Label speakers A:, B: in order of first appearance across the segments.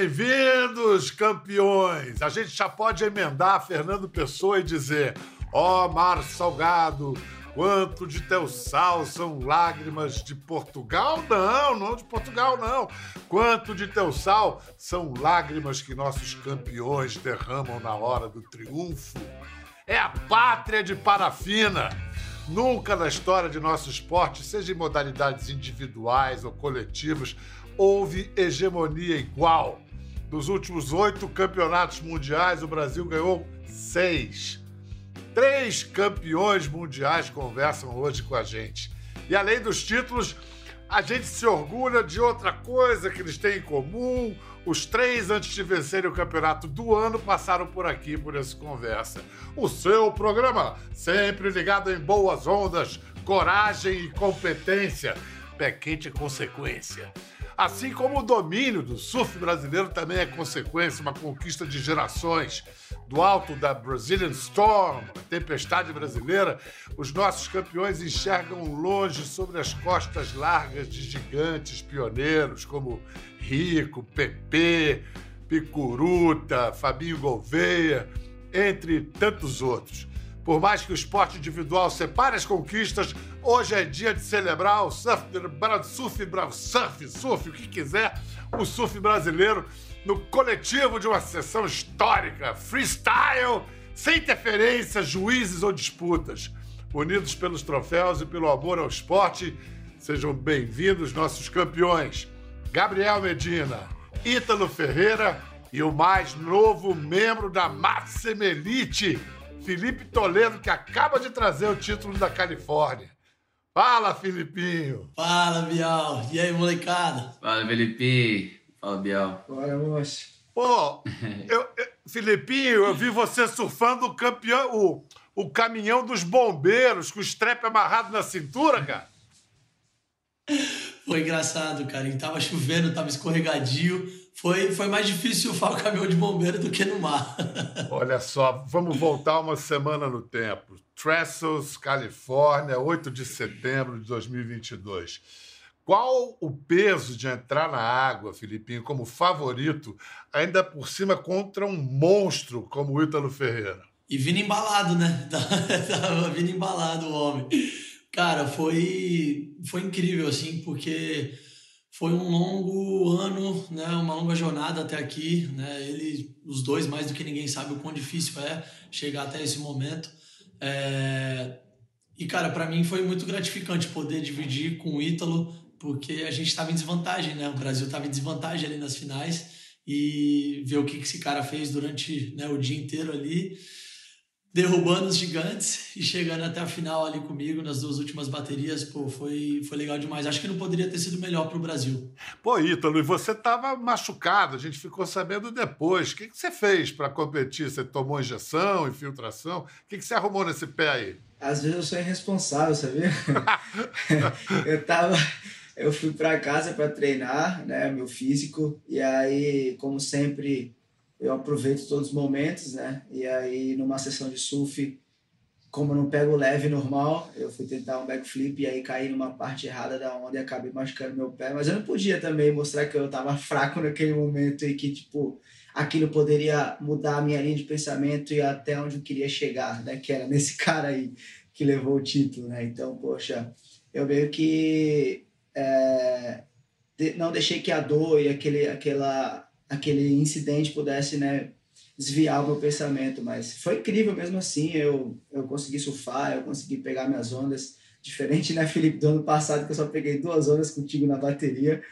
A: Bem-vindos, campeões! A gente já pode emendar Fernando Pessoa e dizer: Ó oh, mar salgado, quanto de teu sal são lágrimas de Portugal? Não, não de Portugal, não. Quanto de teu sal são lágrimas que nossos campeões derramam na hora do triunfo? É a pátria de parafina. Nunca na história de nosso esporte, seja em modalidades individuais ou coletivas, houve hegemonia igual. Dos últimos oito campeonatos mundiais, o Brasil ganhou seis. Três campeões mundiais conversam hoje com a gente. E além dos títulos, a gente se orgulha de outra coisa que eles têm em comum. Os três, antes de vencerem o campeonato do ano, passaram por aqui por essa conversa. O seu programa, sempre ligado em boas ondas, coragem e competência. Pé quente consequência. Assim como o domínio do surf brasileiro também é consequência, uma conquista de gerações. Do alto da Brazilian Storm, a tempestade brasileira, os nossos campeões enxergam longe sobre as costas largas de gigantes pioneiros como Rico, Pepe, Picuruta, Fabinho Gouveia, entre tantos outros. Por mais que o esporte individual separe as conquistas, hoje é dia de celebrar o surf, surf, surf, surf, o que quiser, o surf brasileiro no coletivo de uma sessão histórica, freestyle, sem interferências, juízes ou disputas. Unidos pelos troféus e pelo amor ao esporte, sejam bem-vindos nossos campeões. Gabriel Medina, Ítalo Ferreira e o mais novo membro da Máxima Elite, Felipe Toledo, que acaba de trazer o título da Califórnia. Fala, Filipinho!
B: Fala, Bial! E aí, molecada?
C: Fala, Felipe! Fala, Bial!
D: Bora, moço!
A: Pô, eu, eu, Filipinho, eu vi você surfando o campeão, o, o caminhão dos bombeiros com o strap amarrado na cintura, cara.
B: Foi engraçado, cara. E tava chovendo, tava escorregadio foi, foi mais difícil surfar o caminhão de bombeiro do que no mar.
A: Olha só, vamos voltar uma semana no tempo. Trestles, Califórnia, 8 de setembro de 2022. Qual o peso de entrar na água, Filipinho, como favorito, ainda por cima contra um monstro como o Ítalo Ferreira?
B: E vindo embalado, né? Tava vindo embalado o homem. Cara, foi, foi incrível, assim, porque foi um longo ano, né, uma longa jornada até aqui, né, ele, os dois mais do que ninguém sabe o quão difícil é chegar até esse momento. É... E cara, para mim foi muito gratificante poder dividir com o Ítalo, porque a gente estava em desvantagem, né? O Brasil estava em desvantagem ali nas finais e ver o que esse cara fez durante né, o dia inteiro ali derrubando os gigantes e chegando até a final ali comigo nas duas últimas baterias, pô, foi, foi legal demais. Acho que não poderia ter sido melhor para o Brasil.
A: Pô, Ítalo, e você estava machucado, a gente ficou sabendo depois. O que, que você fez para competir? Você tomou injeção, infiltração? O que, que você arrumou nesse pé aí?
D: Às vezes eu sou irresponsável, sabia? eu tava eu fui para casa para treinar, né, meu físico, e aí, como sempre, eu aproveito todos os momentos, né? E aí, numa sessão de surf, como eu não pego leve normal, eu fui tentar um backflip e aí caí numa parte errada da onda e acabei machucando meu pé. Mas eu não podia também mostrar que eu tava fraco naquele momento e que, tipo, aquilo poderia mudar a minha linha de pensamento e até onde eu queria chegar, né? Que era nesse cara aí que levou o título, né? Então, poxa, eu meio que é, não deixei que a dor e aquele, aquela aquele incidente pudesse, né, desviar o meu pensamento, mas foi incrível mesmo assim, eu, eu consegui surfar, eu consegui pegar minhas ondas, diferente, né, Felipe, do ano passado, que eu só peguei duas ondas contigo na bateria,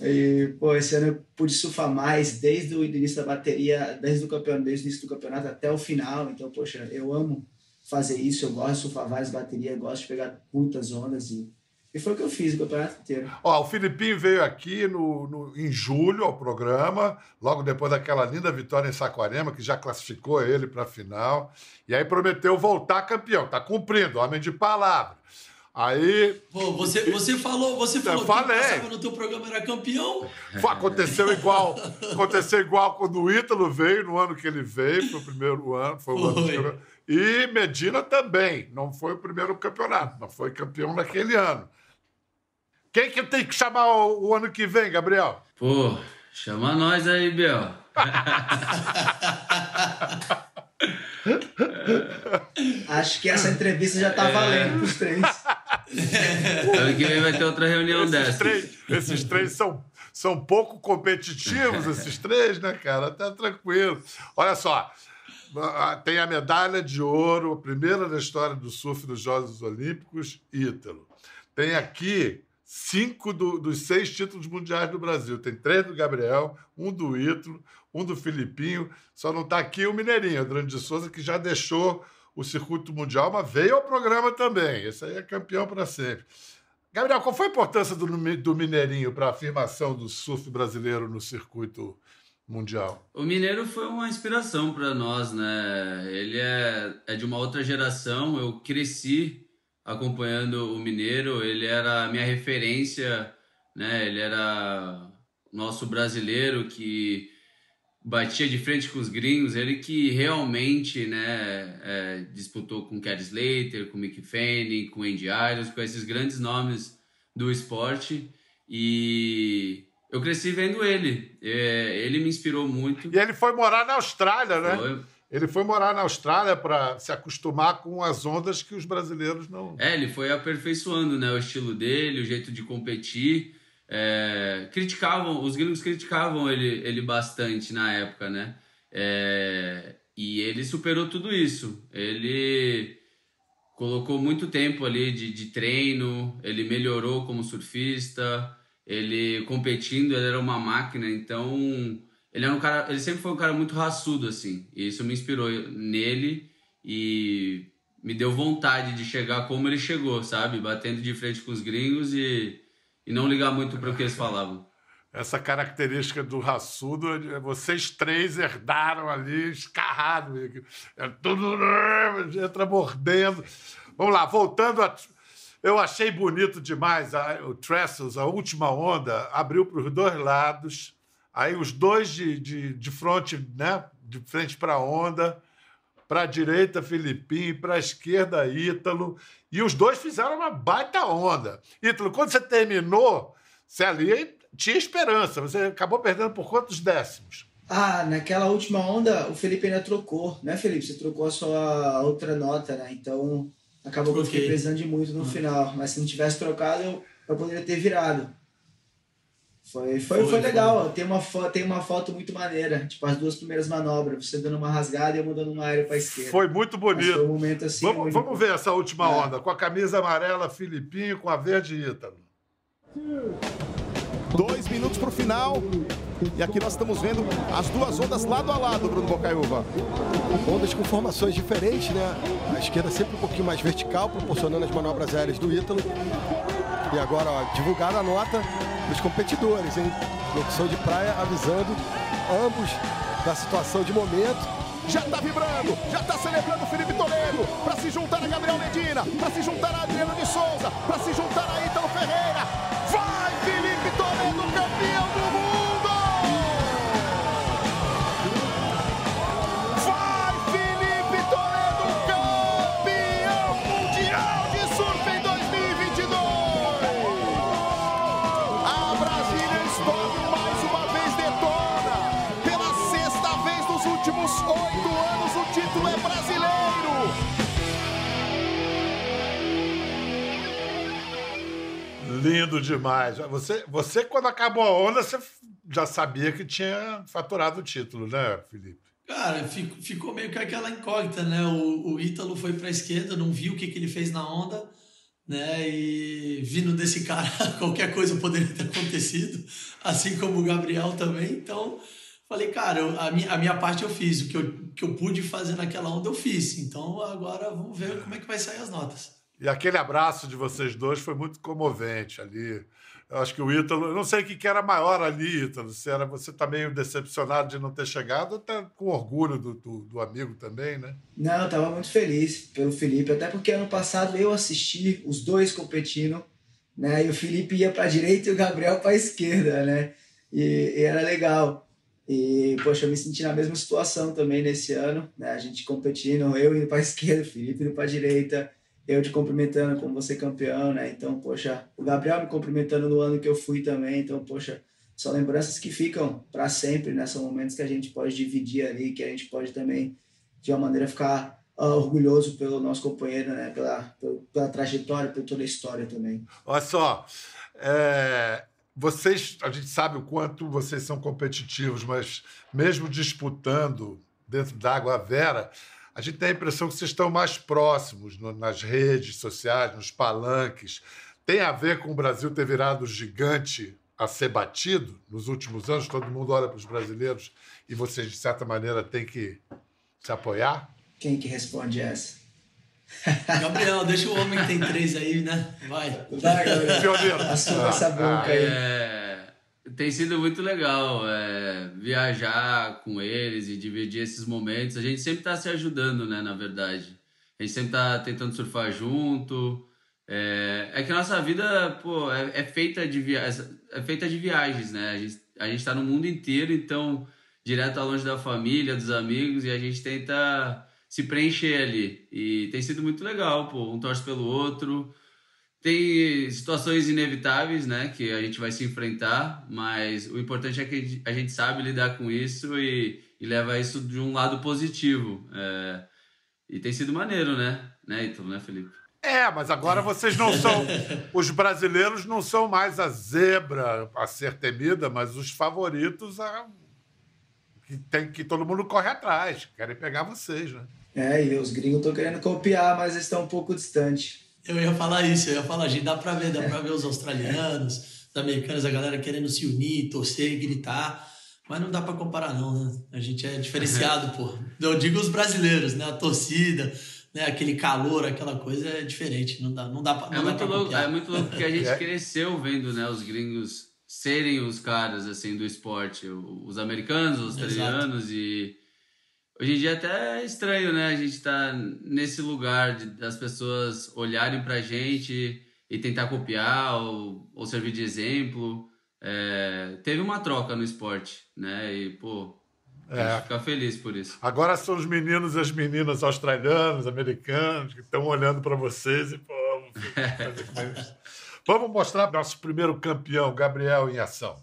D: e, pô, esse ano eu pude surfar mais desde o início da bateria, desde o campeonato, desde o início do campeonato até o final, então, poxa, eu amo fazer isso, eu gosto de surfar várias baterias, gosto de pegar muitas ondas e e foi o que eu fiz o campeonato inteiro.
A: Ó, o Filipinho veio aqui no, no, em julho ao programa, logo depois daquela linda vitória em Saquarema, que já classificou ele para a final. E aí prometeu voltar campeão. Tá cumprindo, homem de palavra. Aí.
B: Pô, você, você falou, você falou
A: falei. que
B: passava no teu programa era campeão.
A: Aconteceu igual. aconteceu igual quando o Ítalo veio, no ano que ele veio, foi o primeiro ano, foi o foi. ano E Medina também. Não foi o primeiro campeonato, mas foi campeão naquele ano. Quem que tem que chamar o, o ano que vem, Gabriel?
C: Pô, Chama nós aí, Biel.
D: Acho que essa entrevista já tá valendo pros três.
C: Ano que vem vai ter outra reunião
A: Esses
C: dessa.
A: três, esses três são, são pouco competitivos, esses três, né, cara? Tá tranquilo. Olha só, tem a medalha de ouro, a primeira da história do surf dos Jogos Olímpicos, Ítalo. Tem aqui cinco do- dos seis títulos mundiais do Brasil. Tem três do Gabriel, um do Ítalo, um do Filipinho. Só não está aqui o Mineirinho, Adriano de Souza, que já deixou o circuito mundial, mas veio ao programa também. Esse aí é campeão para sempre. Gabriel, qual foi a importância do, do Mineirinho para a afirmação do surf brasileiro no circuito mundial?
C: O Mineiro foi uma inspiração para nós, né? Ele é, é de uma outra geração. Eu cresci acompanhando o Mineiro. Ele era a minha referência, né? Ele era nosso brasileiro que batia de frente com os gringos. Ele que realmente, né? é, disputou com Kerry Slater, com Mick Fanning, com Andy Irons, com esses grandes nomes do esporte. E eu cresci vendo ele. É, ele me inspirou muito.
A: E ele foi morar na Austrália, né?
C: Foi-
A: Ele foi morar na Austrália para se acostumar com as ondas que os brasileiros não.
C: É, ele foi aperfeiçoando né, o estilo dele, o jeito de competir. É, criticavam, os gringos criticavam ele, ele bastante na época, né? É, e ele superou tudo isso. Ele colocou muito tempo ali de, de treino, ele melhorou como surfista, ele competindo, ele era uma máquina, então ele era um cara, ele sempre foi um cara muito raçudo assim. E isso me inspirou nele e me deu vontade de chegar como ele chegou, sabe? Batendo de frente com os gringos e, e não ligar muito para o que eles falavam.
A: Essa característica do raçudo, é- vocês três herdaram ali, escarrado. É tudo. entra mordendo. Vamos lá, voltando a. Eu achei bonito demais a- o Trestles, a última onda, abriu para os dois lados. Aí os dois de, de, de frente, né? De frente para a onda. Para a direita, Filipinho, para a esquerda, Ítalo. E os dois fizeram uma baita onda. Ítalo, quando você terminou, você ali tinha esperança. Você acabou perdendo por quantos décimos?
D: Ah, naquela última onda, o Felipe ainda trocou, né, Felipe? Você trocou a sua outra nota, né? Então, acabou que eu fiquei precisando de muito no final. Mas se não tivesse trocado, eu, eu poderia ter virado. Foi, foi, foi,
B: Foi,
D: legal. Tem uma, tem uma foto muito maneira. Tipo, as duas primeiras manobras. Você dando uma rasgada e eu mudando uma aérea pra esquerda.
A: Foi muito
D: Mas foi
A: bonito.
D: um momento assim.
A: Vamos,
D: único.
A: vamos ver essa última
D: É.
A: onda. Com a camisa amarela, Filipinho, com a verde, Ítalo.
E: Dois minutos para o final. E aqui nós estamos vendo as duas ondas lado a lado, Bruno Bocaiúva.
F: Ondas com formações diferentes, né? A esquerda sempre um pouquinho mais vertical, proporcionando as manobras aéreas do Ítalo. E agora, ó, divulgada a nota dos competidores, hein? Locução de praia avisando ambos da situação de momento.
E: Já está vibrando, já está celebrando Felipe Toledo para se juntar a Gabriel Medina, para se juntar a Adriano de Souza, para se juntar a Ítalo Ferreira. Vai, Felipe Toledo, campeão
A: Lindo demais. Você, você, quando acabou a onda, você já sabia que tinha faturado o título, né, Felipe?
B: Cara, fico- ficou meio que aquela incógnita, né? O, o Ítalo foi para a esquerda, não viu o que, que ele fez na onda, né? E vindo desse cara, qualquer coisa poderia ter acontecido, assim como o Gabriel também. Então, falei, cara, a, minha, a minha parte eu fiz, o que eu, que eu pude fazer naquela onda eu fiz. Então, agora vamos ver como é que vai sair as notas.
A: E aquele abraço de vocês dois foi muito comovente ali. Eu acho que o Ítalo, eu não sei o que era maior ali, Ítalo. Se era você tá meio decepcionado de não ter chegado ou tá com orgulho do, do, do amigo também, né?
D: Não, eu tava muito feliz pelo Felipe, até porque ano passado eu assisti os dois competindo, né? E o Felipe ia pra direita e o Gabriel pra esquerda, né? E, e era legal. E, poxa, eu me senti na mesma situação também nesse ano, né? A gente competindo, eu indo pra esquerda, o Felipe indo pra direita, eu te cumprimentando como você campeão, né? Então, poxa, o Gabriel me cumprimentando no ano que eu fui também, então, poxa, são lembranças que ficam para sempre, né? São momentos que a gente pode dividir ali, que a gente pode também, de uma maneira, ficar uh, orgulhoso pelo nosso companheiro, né? Pela, pela, trajetória, por toda a história também.
A: Olha só, é, vocês, a gente sabe o quanto vocês são competitivos, mas mesmo disputando dentro da Água Vera, a gente tem a impressão que vocês estão mais próximos no, nas redes sociais, nos palanques. Tem a ver com o Brasil ter virado gigante a ser batido nos últimos anos? Todo mundo olha para os brasileiros e vocês, de certa maneira, têm que se apoiar?
D: Quem que responde essa?
B: Gabriel, deixa o homem que tem três aí, né? Vai.
D: Vai, Gabriel. Assuma essa boca aí.
C: É, tem sido muito legal é, viajar com eles e dividir esses momentos. A gente sempre está se ajudando, né? Na verdade. A gente sempre está tentando surfar junto. É, é, que a nossa vida, pô, é, é, feita de via é feita de viagens, né? A gente, a gente tá no mundo inteiro, então direto ao longe da família, dos amigos, e a gente tenta se preencher ali. E tem sido muito legal, pô. Um torce pelo outro. Tem situações inevitáveis, né? Que a gente vai se enfrentar, mas o importante é que a gente sabe lidar com isso e, e leva isso de um lado positivo. É, e tem sido maneiro, né? Né, então, né, Felipe?
A: É, mas agora vocês não são. Os brasileiros não são mais a zebra a ser temida, mas os favoritos a, que, tem, que todo mundo corre atrás. Querem pegar vocês, né?
D: É, e os gringos estão querendo copiar, mas estão um pouco distantes.
B: Eu ia falar isso, eu ia falar, gente, dá pra ver, dá pra ver os australianos, os americanos, a galera querendo se unir, torcer, gritar, mas não dá pra comparar não, né? A gente é diferenciado, pô. Eu digo os brasileiros, né? A torcida, né? aquele calor, aquela coisa é diferente, não dá, não dá, pra, não
C: é
B: dá
C: muito
B: pra
C: louco,
B: copiar.
C: É muito louco porque a gente cresceu vendo, né, os gringos serem os caras, assim, do esporte, os americanos, os australianos e Hoje em dia até é estranho, né? A gente tá nesse lugar de, das pessoas olharem pra gente e tentar copiar ou, ou servir de exemplo. É, teve uma troca no esporte, né? E, pô, a gente
A: É.
C: fica feliz por isso.
A: Agora são os meninos e as meninas australianos, americanos, que estão olhando para vocês e, pô. Vamos mostrar nosso primeiro campeão, Gabriel, em ação.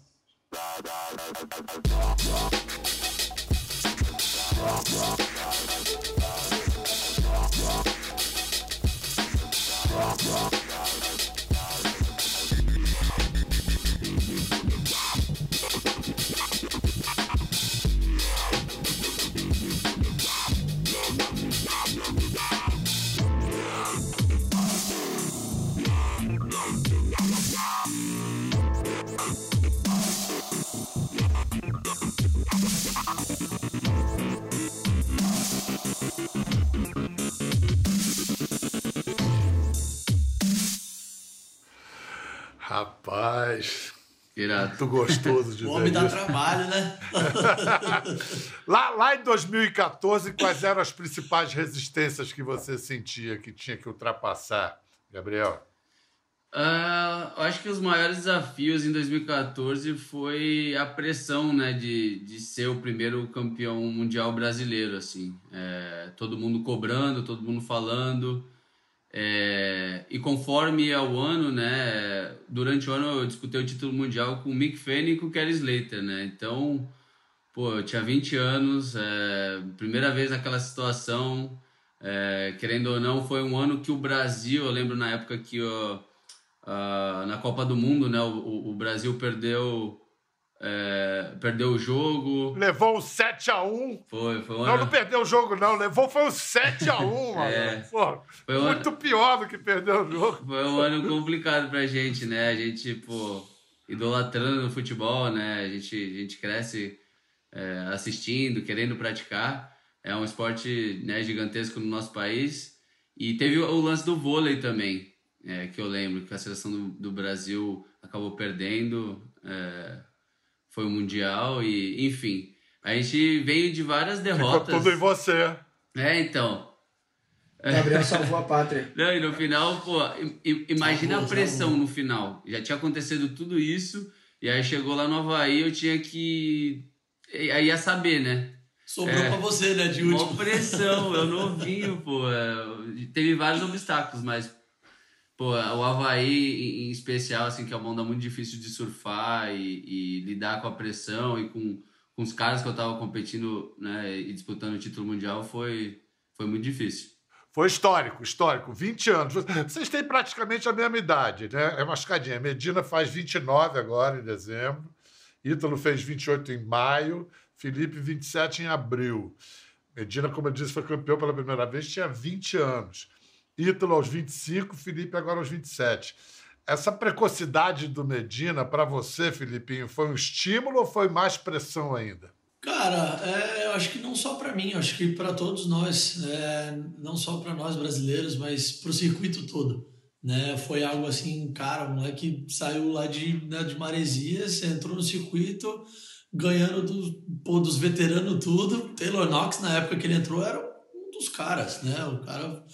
A: Muito gostoso de
B: O
A: ver
B: homem dá
A: isso.
B: trabalho, né?
A: Lá, lá em 2014, quais eram as principais resistências que você sentia que tinha que ultrapassar, Gabriel?
C: Ah, eu acho que os maiores desafios em 2014 foi a pressão, né, de, de ser o primeiro campeão mundial brasileiro, assim. É, todo mundo cobrando, todo mundo falando. É, e conforme ia o ano, né, durante o ano eu disputei o título mundial com o Mick Fanning e com o Kelly Slater, né, então, pô, eu tinha 20 anos, é, primeira vez naquela situação, é, querendo ou não, foi um ano que o Brasil, eu lembro na época que ó, ah, na Copa do Mundo, né, o- o Brasil perdeu, é, perdeu o jogo,
A: Levou um 7x1.
C: foi, foi um
A: Não, não perdeu o jogo, não. Levou foi um 7x1, mano.
C: É.
A: Pô,
C: Foi
A: muito pior do que perder o jogo.
C: Foi um ano complicado pra gente, né? A gente, pô, idolatrando no futebol, né? A gente, a gente cresce é, assistindo, querendo praticar. É um esporte né, gigantesco no nosso país. E teve o, o lance do vôlei também, é, que eu lembro que a seleção do, do Brasil acabou perdendo. é, foi o Mundial e, enfim. A gente veio de várias
A: Ficou
C: derrotas.
A: tudo em você.
C: É, então.
D: Gabriel salvou a pátria.
C: Não, e no final, pô, imagina
B: Salvou,
C: a pressão
B: salvou.
C: no final. Já tinha acontecido tudo isso, e aí chegou lá no Havaí, eu tinha que. Aí ia saber, né?
B: Sobrou
C: É.
B: pra você, né, de último.
C: pressão, eu novinho, pô. é, Teve vários obstáculos, mas. Pô, o Havaí, em especial, assim, que é uma onda muito difícil de surfar e, e lidar com a pressão e com, com os caras que eu tava competindo né, e disputando o título mundial, foi, foi muito difícil.
A: Foi histórico, histórico. 20 anos. Vocês têm praticamente a mesma idade, né? É mascadinha. Medina faz 29 agora, em dezembro. Ítalo fez 28 em maio. Felipe, 27 em abril. Medina, como eu disse, foi campeão pela primeira vez, tinha 20 anos. Ítalo aos 25, Felipe agora aos 27. Essa precocidade do Medina, para você, Filipinho, foi um estímulo ou foi mais pressão ainda?
B: Cara, é, eu acho que não só para mim, acho que para todos nós, é, não só para nós brasileiros, mas para o circuito todo. Né? Foi algo assim, cara, o moleque saiu lá de, né, de Maresias, entrou no circuito, ganhando do, pô, dos veteranos tudo. Taylor Knox, na época que ele entrou, era um dos caras, né? O cara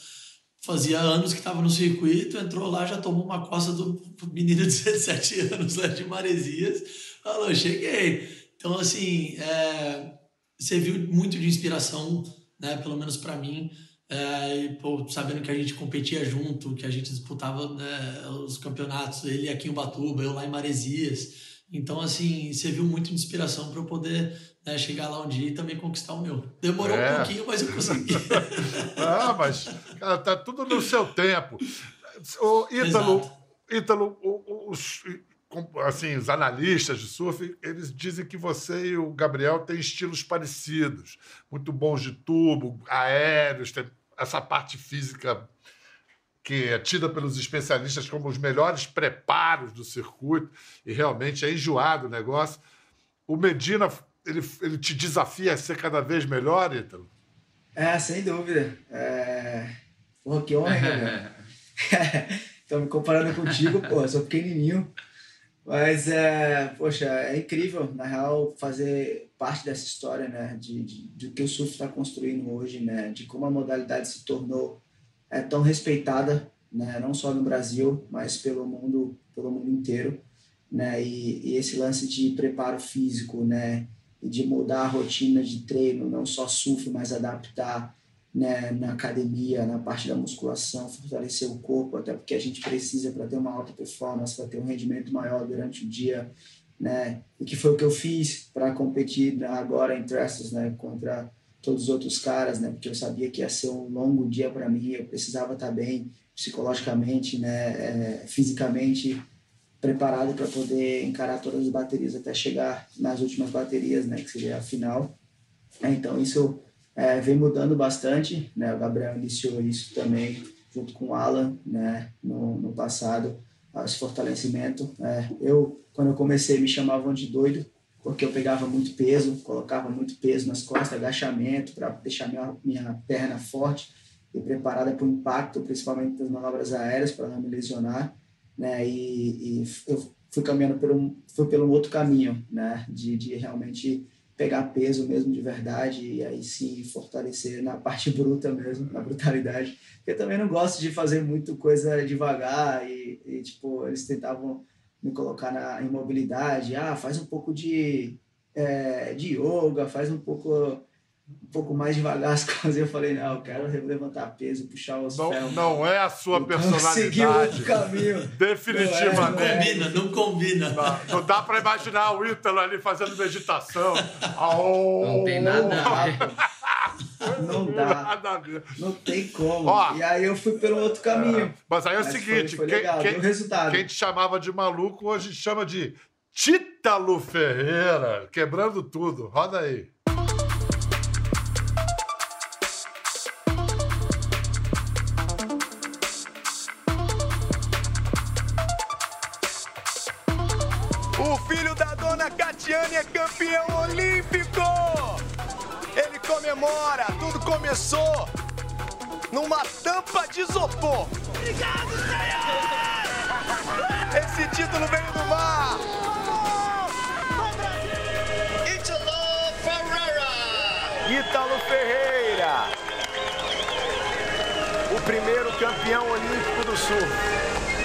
B: fazia anos que estava no circuito, entrou lá, já tomou uma costa do menino de 17 anos lá de Maresias, falou, cheguei. Então, assim, é, serviu muito de inspiração, né, pelo menos para mim, é, e, pô, sabendo que a gente competia junto, que a gente disputava né, os campeonatos, ele aqui em Ubatuba, eu lá em Maresias. Então, assim, serviu muito de inspiração para eu poder né, chegar lá um dia e também conquistar o meu. Demorou é. um pouquinho, mas eu consegui.
A: ah, mas, cara, tá tudo no seu tempo. O Ítalo, Ítalo os, assim, os analistas de surf, eles dizem que você e o Gabriel têm estilos parecidos, muito bons de tubo, aéreos, tem essa parte física que é tida pelos especialistas como os melhores preparos do circuito, e realmente é enjoado o negócio. O Medina ele, ele te desafia a ser cada vez melhor, Ítalo?
D: É, sem dúvida. É... Porra, que honra, né? Estão me comparando contigo, pô, eu sou pequenininho. Mas, é, poxa, é incrível, na real, fazer parte dessa história, né? De, de, de que o surf está construindo hoje, né? De como a modalidade se tornou é, tão respeitada, né? Não só no Brasil, mas pelo mundo, pelo mundo inteiro, né? E, e esse lance de preparo físico, né? de mudar a rotina de treino, não só surf, mas adaptar né, na academia, na parte da musculação, fortalecer o corpo, até porque a gente precisa para ter uma alta performance, para ter um rendimento maior durante o dia, né? E que foi o que eu fiz para competir agora em Trestles, né, contra todos os outros caras, né? Porque eu sabia que ia ser um longo dia para mim, eu precisava estar bem psicologicamente, né, é, fisicamente preparado para poder encarar todas as baterias até chegar nas últimas baterias, né, que seria a final. É, então isso é, vem mudando bastante, né? O Gabriel iniciou isso também junto com o Alan, né, no, no passado, esse fortalecimento. É, eu quando eu comecei me chamavam de doido porque eu pegava muito peso, colocava muito peso nas costas, agachamento para deixar minha, minha perna forte e preparada para o impacto, principalmente das manobras aéreas para não me lesionar né? E, e eu fui caminhando pelo fui pelo outro caminho, né? De, de realmente pegar peso mesmo de verdade e aí sim fortalecer na parte bruta mesmo, na brutalidade. Eu também não gosto de fazer muito coisa devagar e, e tipo, eles tentavam me colocar na imobilidade, ah, faz um pouco de, é, de yoga, faz um pouco um pouco mais devagar as coisas. Eu falei, não, eu quero levantar peso, puxar os
A: não,
D: ferros.
A: Não é a sua então, personalidade.
D: o caminho.
A: Definitivamente.
B: Não, é, combina, não combina.
A: Não, não dá para imaginar o Ítalo ali fazendo meditação.
C: não tem nada a ver.
D: Não dá. Não tem como. Ó, e aí eu fui pelo outro caminho. É,
A: mas aí é o seguinte:
D: foi, foi legal, quem, resultado.
A: quem te chamava de maluco hoje chama de Títalo Ferreira, quebrando tudo. Roda aí.
E: Começou numa tampa de isopor. Obrigado, Senhor! Esse título veio do mar! Ítalo Ferreira! Ítalo Ferreira! O primeiro campeão olímpico do Sul.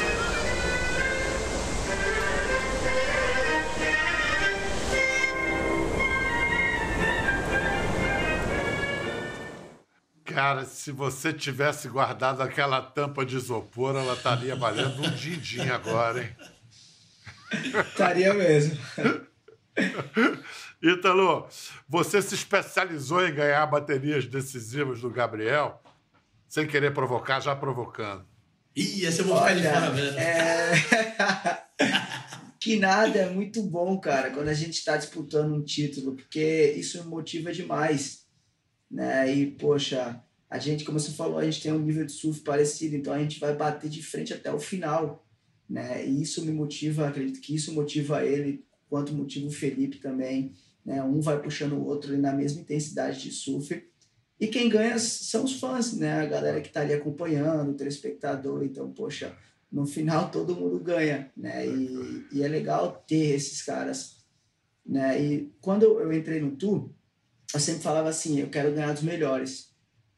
A: Cara, se você tivesse guardado aquela tampa de isopor, ela estaria valendo um din-din agora, hein?
D: Estaria mesmo.
A: Ítalo, você se especializou em ganhar baterias decisivas do Gabriel, sem querer provocar, já provocando.
B: Ih, essa eu vou ficar de
D: Olha,
B: fora mesmo.
D: é... que nada é muito bom, cara, quando a gente está disputando um título, porque isso me motiva demais, né? E, poxa, a gente, como você falou, a gente tem um nível de surf parecido, então a gente vai bater de frente até o final, né? E isso me motiva, acredito que isso motiva ele, quanto motiva o Felipe também, né? Um vai puxando o outro na mesma intensidade de surf. E quem ganha são os fãs, né? A galera que tá ali acompanhando, o telespectador. Então, poxa, no final todo mundo ganha, né? E, e é legal ter esses caras, né? E quando eu entrei no tour, eu sempre falava assim, eu quero ganhar dos melhores.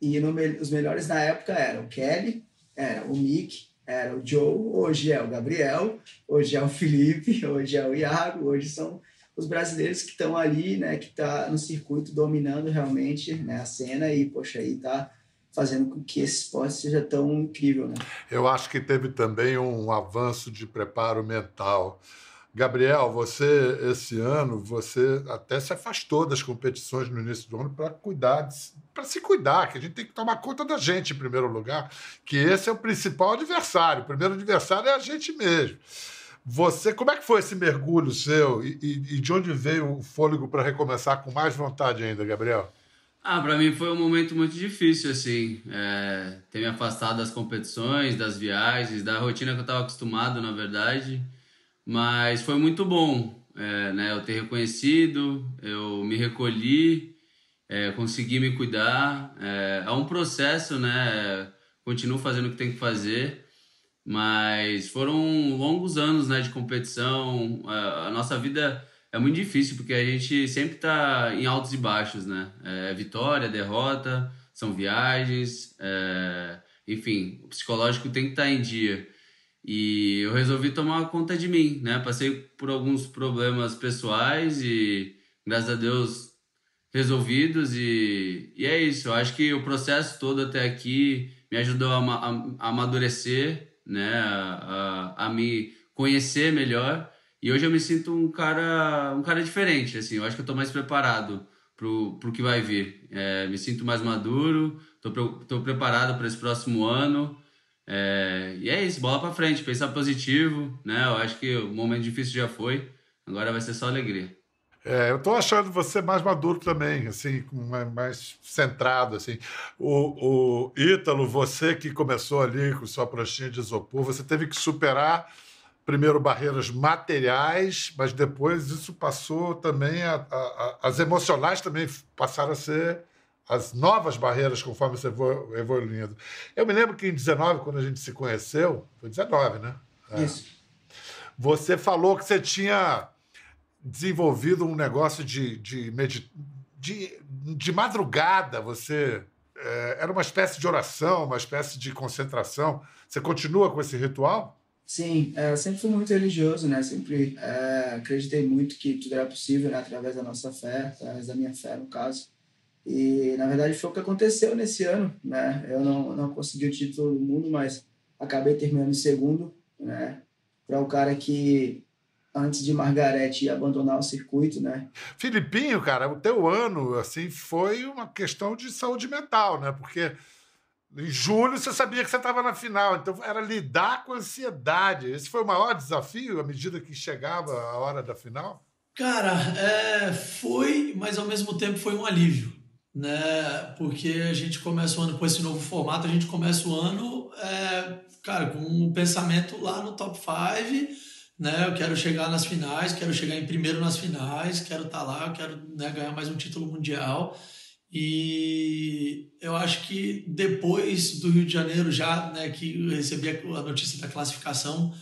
D: E no, os melhores na época eram o Kelly, era o Mick, era o Joe, hoje é o Gabriel, hoje é o Felipe, hoje é o Iago, hoje são os brasileiros que estão ali, né, que tá no circuito dominando realmente, né, a cena e poxa, aí tá fazendo com que esse esporte seja tão incrível, né?
A: Eu acho que teve também um avanço de preparo mental. Gabriel, você, esse ano, você até se afastou das competições no início do ano para cuidar, para se cuidar, que a gente tem que tomar conta da gente em primeiro lugar, que esse é o principal adversário. O primeiro adversário é a gente mesmo. Você, como é que foi esse mergulho seu e, e- e de onde veio o fôlego para recomeçar com mais vontade ainda, Gabriel?
C: Ah, pra mim foi um momento muito difícil, assim, é, ter me afastado das competições, das viagens, da rotina que eu estava acostumado, na verdade, mas foi muito bom, é, né, eu ter reconhecido, eu me recolhi, é, consegui me cuidar, é, é um processo, né, continuo fazendo o que tem que fazer, mas foram longos anos, né, de competição, a, a nossa vida é muito difícil, porque a gente sempre tá em altos e baixos, né? É vitória, derrota, são viagens, é, enfim, o psicológico tem que estar em dia. E eu resolvi tomar conta de mim, né? Passei por alguns problemas pessoais e, graças a Deus, resolvidos. E, e é isso, eu acho que o processo todo até aqui me ajudou a, ama- a amadurecer, né? A, a, a me conhecer melhor. E hoje eu me sinto um cara, um cara diferente, assim. Eu acho que eu tô mais preparado pro, pro que vai vir. É, me sinto mais maduro, tô, tô preparado para esse próximo ano. É, e é isso, bola para frente, pensar positivo, né? Eu acho que o momento difícil já foi, agora vai ser só alegria.
A: É, eu estou achando você mais maduro também, assim, mais centrado, assim. O, o Ítalo, você que começou ali com sua pranchinha de isopor, você teve que superar primeiro barreiras materiais, mas depois isso passou também a, a- a- as emocionais também passaram a ser as novas barreiras conforme você evoluindo. Eu me lembro que em 19, quando a gente se conheceu, foi 19, né? É.
D: Isso.
A: Você falou que você tinha desenvolvido um negócio de, de, medi- de, de madrugada. Você é, era uma espécie de oração, uma espécie de concentração. Você continua com esse ritual?
D: Sim, é, eu sempre fui muito religioso, né? Sempre é, acreditei muito que tudo era possível, né? Através da nossa fé, através da minha fé, no caso. E, na verdade, foi o que aconteceu nesse ano, né? Eu não, não consegui o título do mundo, mas acabei terminando em segundo, né? Para o cara que, antes de Margarete, ia abandonar o circuito, né?
A: Filipinho, cara, o teu ano assim foi uma questão de saúde mental, né? Porque em julho você sabia que você estava na final, então era lidar com a ansiedade. Esse foi o maior desafio à medida que chegava a hora da final?
B: Cara, é, foi, mas ao mesmo tempo foi um alívio, né? Porque a gente começa o ano com esse novo formato, a gente começa o ano, é, cara, com um pensamento lá no top 5, né? Eu quero chegar nas finais, quero chegar em primeiro nas finais, quero estar lá, quero né, ganhar mais um título mundial. E eu acho que depois do Rio de Janeiro, já né, que eu recebi a notícia da classificação,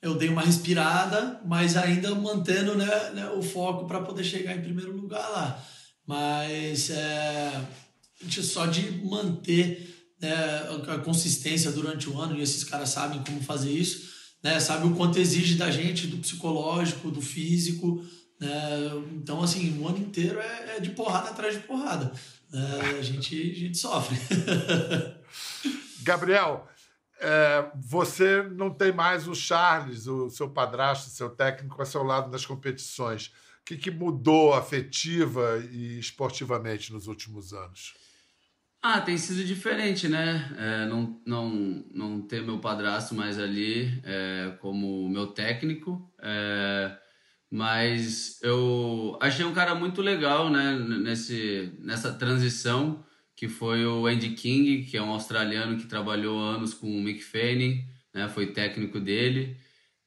B: eu dei uma respirada, mas ainda mantendo né, né, o foco para poder chegar em primeiro lugar lá. Mas é, só de manter né, a consistência durante o ano, e esses caras sabem como fazer isso, né, sabe o quanto exige da gente, do psicológico, do físico. Né? Então, assim, o ano inteiro é, é de porrada atrás de porrada. É, a, gente, a gente sofre.
A: Gabriel, é, você não tem mais o Charles, o seu padrasto, seu técnico, a seu lado nas competições. Que, que mudou afetiva e esportivamente nos últimos anos?
C: Ah, tem sido diferente, né? É, não, não, não ter meu padrasto mais ali é, como meu técnico. É, mas eu achei um cara muito legal, né? Nesse, nessa transição, que foi o Andy King, que é um australiano que trabalhou anos com o Mick Fanning, né? Foi técnico dele.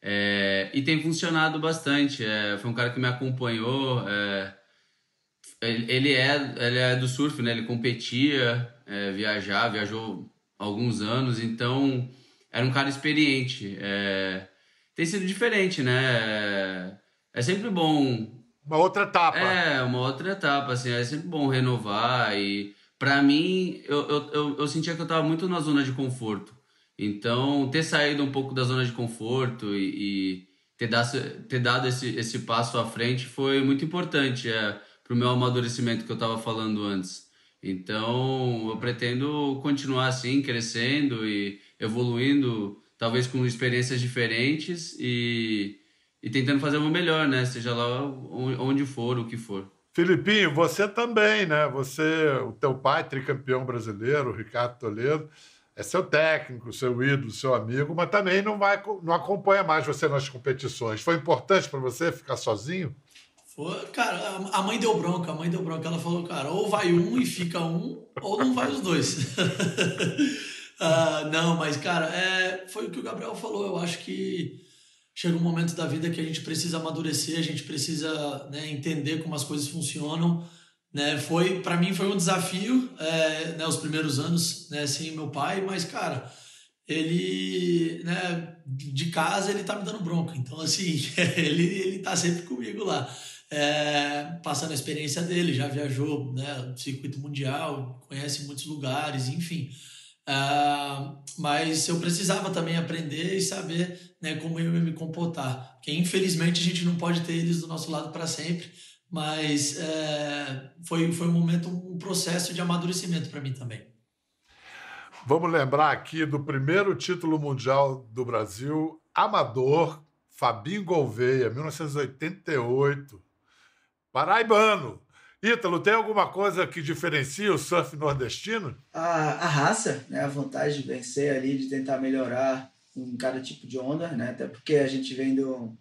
C: É, e tem funcionado bastante. É, foi um cara que me acompanhou é, ele, é, ele é do surf, né? Ele competia, é, viajar, viajou alguns anos, então era um cara experiente. É, tem sido diferente, né? É, é sempre bom.
A: Uma outra etapa.
C: É, uma outra etapa, assim, é sempre bom renovar e para mim, eu, eu, eu, eu, sentia que eu tava muito na zona de conforto. Então, ter saído um pouco da zona de conforto e, e ter, dado, ter dado esse, esse passo à frente foi muito importante. É, para o meu amadurecimento que eu estava falando antes. Então, eu pretendo continuar assim, crescendo e evoluindo, talvez com experiências diferentes e, e tentando fazer o melhor, né? Seja lá onde for, o que for.
A: Filipinho, você também, né? Você, o teu pai, tricampeão brasileiro, Ricardo Toledo, é seu técnico, seu ídolo, seu amigo, mas também não vai, não acompanha mais você nas competições. Foi importante para você ficar sozinho?
B: Foi, cara, a mãe deu bronca, a mãe deu bronca. Ela falou, cara, ou vai um e fica um, ou não vai os dois. uh, não, mas, cara, é, foi o que o Gabriel falou. Eu acho que chega um momento da vida que a gente precisa amadurecer, a gente precisa né, entender como as coisas funcionam. Né, foi para mim foi um desafio é, né, os primeiros anos né, sem meu pai mas cara ele né, de casa ele tá me dando bronca então assim ele ele tá sempre comigo lá é, passando a experiência dele, já viajou né, circuito mundial, conhece muitos lugares, enfim. É, mas eu precisava também aprender e saber né, como eu me comportar. Porque infelizmente a gente não pode ter eles do nosso lado para sempre, mas é, foi, foi um momento, um processo de amadurecimento para mim também.
A: Vamos lembrar aqui do primeiro título mundial do Brasil, amador, Fabinho Gouveia, 1988. Paraibano. Ítalo, tem alguma coisa que diferencia o surf nordestino?
D: A, a raça, né? a vontade de vencer ali, de tentar melhorar em cada tipo de onda, né? até porque a gente vem do,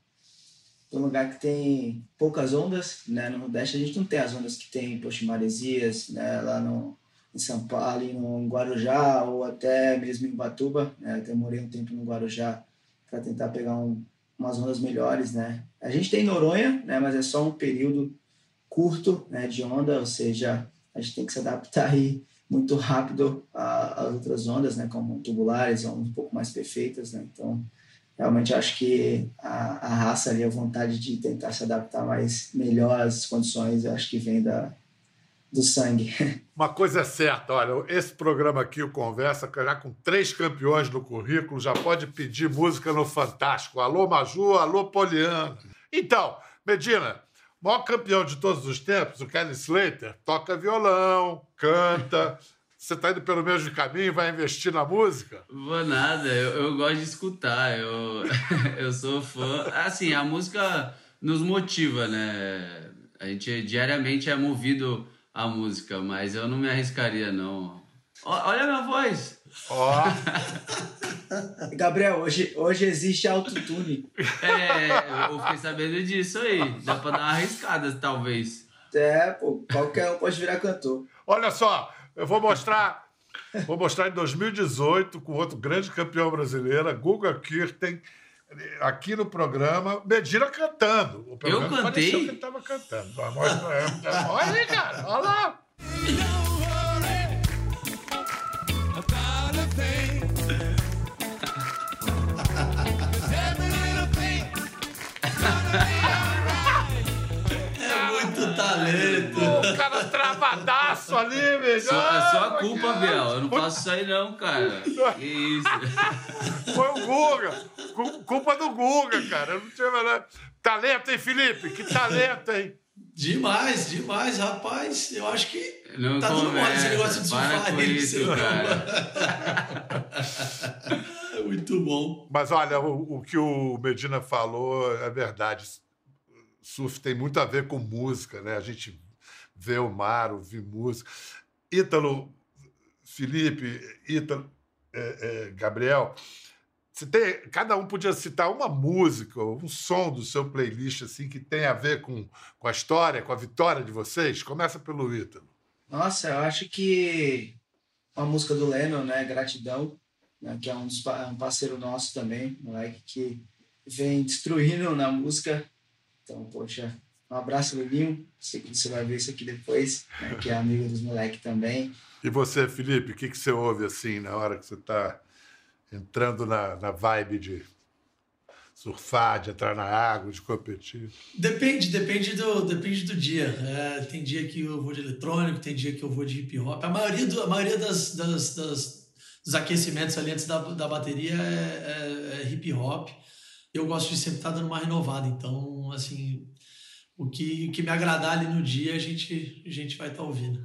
D: do lugar que tem poucas ondas, né? no Nordeste a gente não tem as ondas que tem em Poximaresias, né? lá no, em São Paulo, no, Guarujá ou até mesmo em Batuba, né? até morei um tempo no Guarujá para tentar pegar um, umas ondas melhores, né? A gente tem Noronha, né? Mas é só um período curto né, de onda, ou seja, a gente tem que se adaptar aí muito rápido às outras ondas, né, como tubulares, ou um pouco mais perfeitas, né, então realmente acho que a, a raça ali, a vontade de tentar se adaptar mais melhor às condições, acho que vem da, do sangue.
A: Uma coisa é certa, olha, esse programa aqui, o Conversa, já com três campeões no currículo, já pode pedir música no Fantástico. Alô, Maju, alô, Poliana. Então, Medina, maior campeão de todos os tempos, o Kelly Slater, toca violão, canta. Você está indo pelo mesmo caminho, vai investir na música?
C: Vou nada, eu, eu gosto de escutar, eu, eu sou fã. Assim, a música nos motiva, né? A gente diariamente é movido à música, mas eu não me arriscaria, não. Olha a minha voz!
A: Ó!
D: Gabriel, hoje, hoje existe autotune.
C: É, eu fiquei sabendo disso aí. Dá pra dar uma arriscada, talvez.
D: É, pô, qualquer um pode virar cantor.
A: Olha só, eu vou mostrar. Vou mostrar em 2018 com outro grande campeão brasileiro, Guga Kirten, aqui no programa, Medina cantando. O
C: eu cantei?
A: que ele estava cantando. Olha aí, cara, olha lá.
B: Talento.
A: O cara travadaço ali, velho.
C: Só, é só a culpa, Biel. Eu não faço isso aí, não, cara. Que isso.
A: Foi o Guga. Culpa do Guga, cara. Eu não tinha melhor. Talento, hein, Felipe? Que talento, hein?
B: Demais, demais, rapaz. Eu acho que
C: Não
B: tá tudo mole esse negócio de
C: para
B: surfar
C: com
B: aí.
C: isso,
B: seu-
C: cara.
B: Muito bom.
A: Mas olha, o, o que o Medina falou é verdade. Surf tem muito a ver com música, né? A gente vê o mar, ouvir música. Ítalo, Felipe, Ítalo, é, é, Gabriel, você tem, cada um podia citar uma música, um som do seu playlist assim que tem a ver com, com a história, com a vitória de vocês. Começa pelo Ítalo.
D: Nossa, eu acho que uma música do Lennon, né? Gratidão, né, que é um, pa- um parceiro nosso também, moleque que vem destruindo na música. Então, poxa, um abraço, Leninho. Sei que você vai ver isso aqui depois, né, que é amigo dos moleques também.
A: E você, Felipe, o que, que você ouve assim na hora que você está entrando na, na vibe de surfar, de entrar na água, de competir?
B: Depende, depende do, depende do dia. É, tem dia que eu vou de eletrônico, tem dia que eu vou de hip hop. A maioria, do, a maioria das, das, das- dos aquecimentos ali antes da, da bateria é, é- é hip hop. Eu gosto de sempre estar dando uma renovada. Então, assim, o que, o que me agradar ali no dia, a gente, a gente vai estar ouvindo.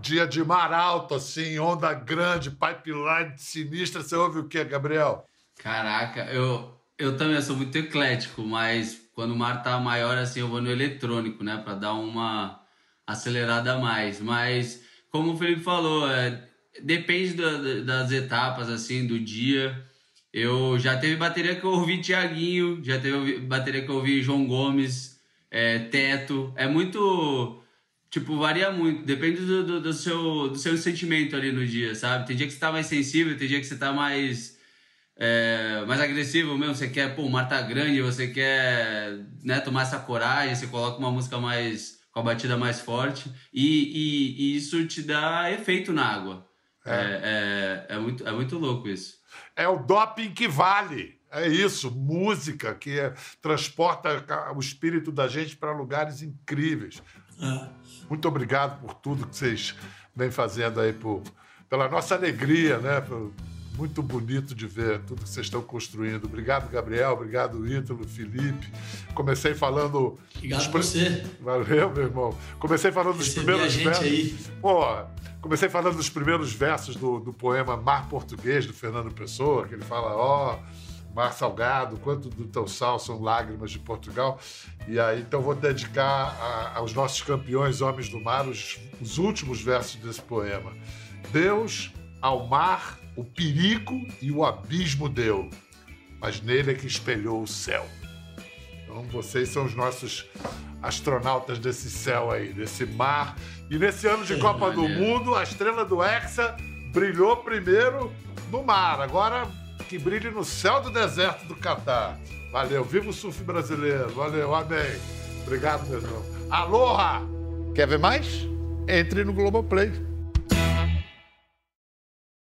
A: Dia de mar alto, assim, onda grande, pipeline sinistra, você ouve o quê, Gabriel?
C: Caraca, eu, eu também sou muito eclético, mas quando o mar tá maior, assim, eu vou no eletrônico, né? Pra dar uma acelerada a mais. Mas, como o Felipe falou, é, depende da- das etapas, assim, do dia. Eu já teve bateria que eu ouvi Tiaguinho, já teve bateria que eu ouvi João Gomes, é, Teto. É muito. Tipo, varia muito. Depende do, do, do seu, do seu sentimento ali no dia, sabe? Tem dia que você tá mais sensível, tem dia que você tá mais. é, mais agressivo mesmo. Você quer, pô, o mar tá grande, você quer né, tomar essa coragem, você coloca uma música mais. com a batida mais forte. E, e, e isso te dá efeito na água. É, é, é muito, é muito louco isso.
A: É o doping que vale. É isso, música que é- transporta o espírito da gente para lugares incríveis.
B: É.
A: Muito obrigado por tudo que vocês vêm fazendo aí, por, pela nossa alegria, né? Muito bonito de ver tudo que vocês estão construindo. Obrigado, Gabriel. Obrigado, Ítalo, Felipe. Comecei falando.
B: Obrigado
A: dos
B: você.
A: Valeu, meu irmão. Comecei falando dos
B: Receber a
A: primeiros
B: gente
A: versos.
B: aí.
A: Pô, comecei falando dos primeiros versos do, do poema Mar Português, do Fernando Pessoa, que ele fala, ó, mar salgado, quanto do teu sal são lágrimas de Portugal. E aí, então, vou dedicar a- aos nossos campeões homens do mar os, os últimos versos desse poema. Deus, ao mar, o perigo e o abismo deu, mas nele é que espelhou o céu. Então, vocês são os nossos astronautas desse céu aí, desse mar. E nesse ano de
B: Que
A: Copa do
C: maneiro.
A: Mundo, a estrela do Hexa brilhou primeiro no mar. Agora que brilhe no céu do deserto do Catar. Valeu. Viva o surf brasileiro. Valeu. Amém. Obrigado, meu irmão. Aloha! Quer ver mais? Entre no Globoplay.